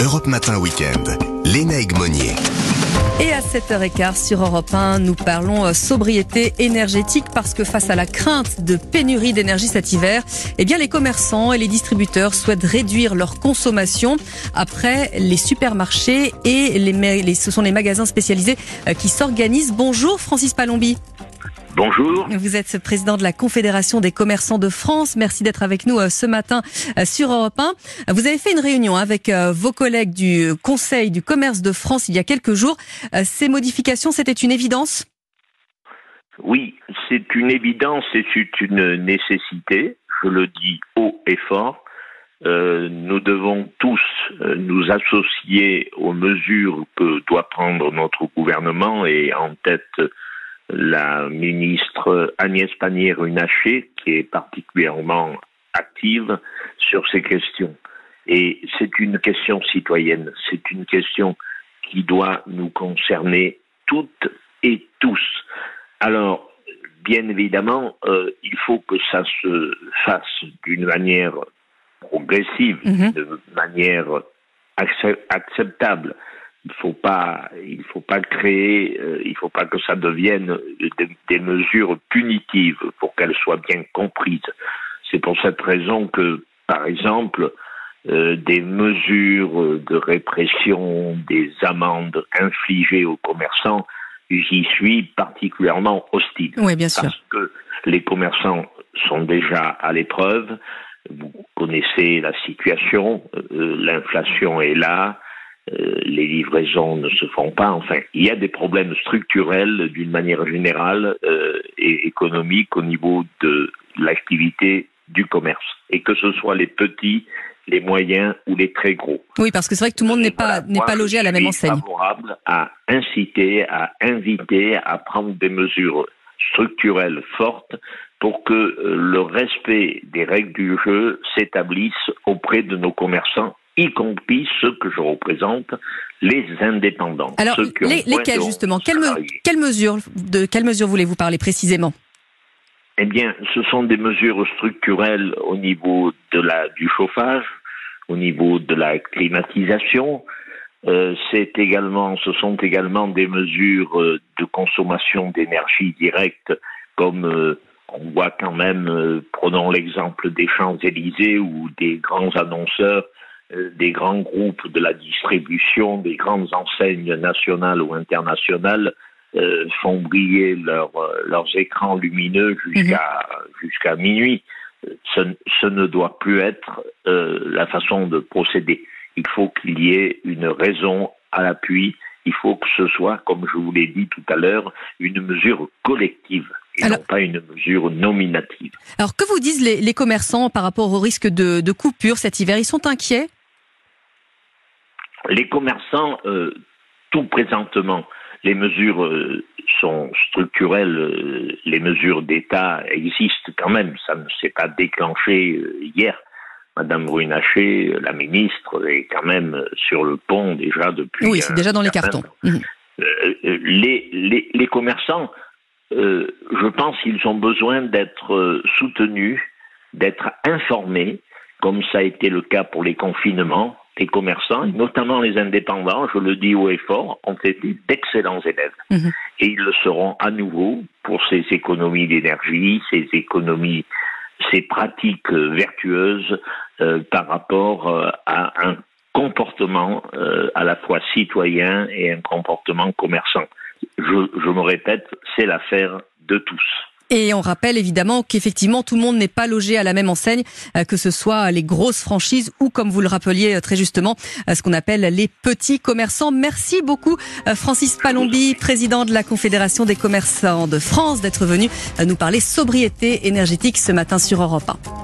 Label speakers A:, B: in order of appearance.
A: Europe Matin Week-end. Léna Egmonier.
B: Et à 7h15 sur Europe 1, nous parlons euh, sobriété énergétique parce que face à la crainte de pénurie d'énergie cet hiver, eh bien les commerçants et les distributeurs souhaitent réduire leur consommation. Après, les supermarchés et les, ce sont les magasins spécialisés euh, qui s'organisent. Bonjour Francis Palombi.
C: Bonjour.
B: Vous êtes président de la Confédération des commerçants de France. Merci d'être avec nous euh, ce matin euh, sur Europe 1. Vous avez fait une réunion avec euh, vos collègues du Conseil du commerce de France il y a quelques jours. Ces modifications, c'était une évidence?
C: Oui, c'est une évidence et c'est une nécessité. Je le dis haut et fort. nous devons tous nous associer aux mesures que doit prendre notre gouvernement et en tête la ministre Agnès Pannier-Runacher, qui est particulièrement active sur ces questions. Et c'est une question citoyenne, c'est une question qui doit nous concerner toutes et tous. Alors, bien évidemment, euh, il faut que ça se fasse d'une manière progressive, mhm. de manière acceptable faut pas, il faut pas créer, euh, il faut pas que ça devienne des, mesures punitives pour qu'elles soient bien comprises. C'est pour cette raison que, par exemple, euh, des mesures de répression, des amendes infligées aux commerçants, j'y suis particulièrement hostile.
B: Oui, bien sûr.
C: Parce que les commerçants sont déjà à l'épreuve. Vous connaissez la situation, euh, l'inflation est là, euh, les livraisons ne se font pas. Enfin, il y a des problèmes structurels d'une manière générale euh, et économique au niveau de l'activité du commerce, et que ce soit les petits, les moyens ou les très gros.
B: Oui, parce que c'est vrai que tout le monde n'est pas n'est pas logé à la même enseigne.
C: Favorable à inciter, à inviter, à prendre des mesures structurelles fortes pour que euh, le respect des règles du jeu s'établisse auprès de nos commerçants y compris ceux que je représente, les indépendants.
B: Alors, lesquels justement De quelles mesures voulez-vous parler précisément?
C: Eh bien, ce sont des mesures structurelles au niveau de la, du chauffage, au niveau de la climatisation. Euh, c'est également, ce sont également des mesures euh, de consommation d'énergie directe, comme euh, on voit quand même, prenons l'exemple des Champs-Élysées ou des grands annonceurs des grands groupes de la distribution, des grandes enseignes nationales ou internationales euh, font briller euh, leurs écrans lumineux jusqu'à mhm. jusqu'à minuit. Ce, ce, ne doit plus être la façon de procéder. Il faut qu'il y ait une raison à l'appui. Il faut que ce soit, comme je vous l'ai dit tout à l'heure, une mesure collective et non pas une mesure nominative.
B: Alors que vous disent les, les commerçants par rapport au risque de, de, coupure cet hiver? Ils sont inquiets?
C: Les commerçants, euh, tout présentement, les mesures euh, sont structurelles, euh, les mesures d'État existent quand même, ça ne s'est pas déclenché hier. Madame Ruinacher, la ministre, est quand même sur le pont déjà depuis.
B: Oui, c'est déjà dans les cartons. Mhm.
C: les, les, les, commerçants, je pense qu'ils ont besoin d'être soutenus, d'être informés, comme ça a été le cas pour les confinements les commerçants, notamment les indépendants, je le dis haut et fort, ont été d'excellents élèves. Mhm. Et ils le seront à nouveau pour ces économies d'énergie, ces économies, ces pratiques vertueuses euh, par rapport euh, à un comportement euh, à la fois citoyen et un comportement commerçant. Je, je me répète, c'est l'affaire de tous.
B: Et on rappelle évidemment qu'effectivement tout le monde n'est pas logé à la même enseigne, euh, que ce soit les grosses franchises ou comme vous le rappeliez euh, très justement, euh, ce qu'on appelle les petits commerçants. Merci beaucoup Francis Palombi, président de la Confédération des commerçants de France, d'être venu nous parler sobriété énergétique ce matin sur Europe 1.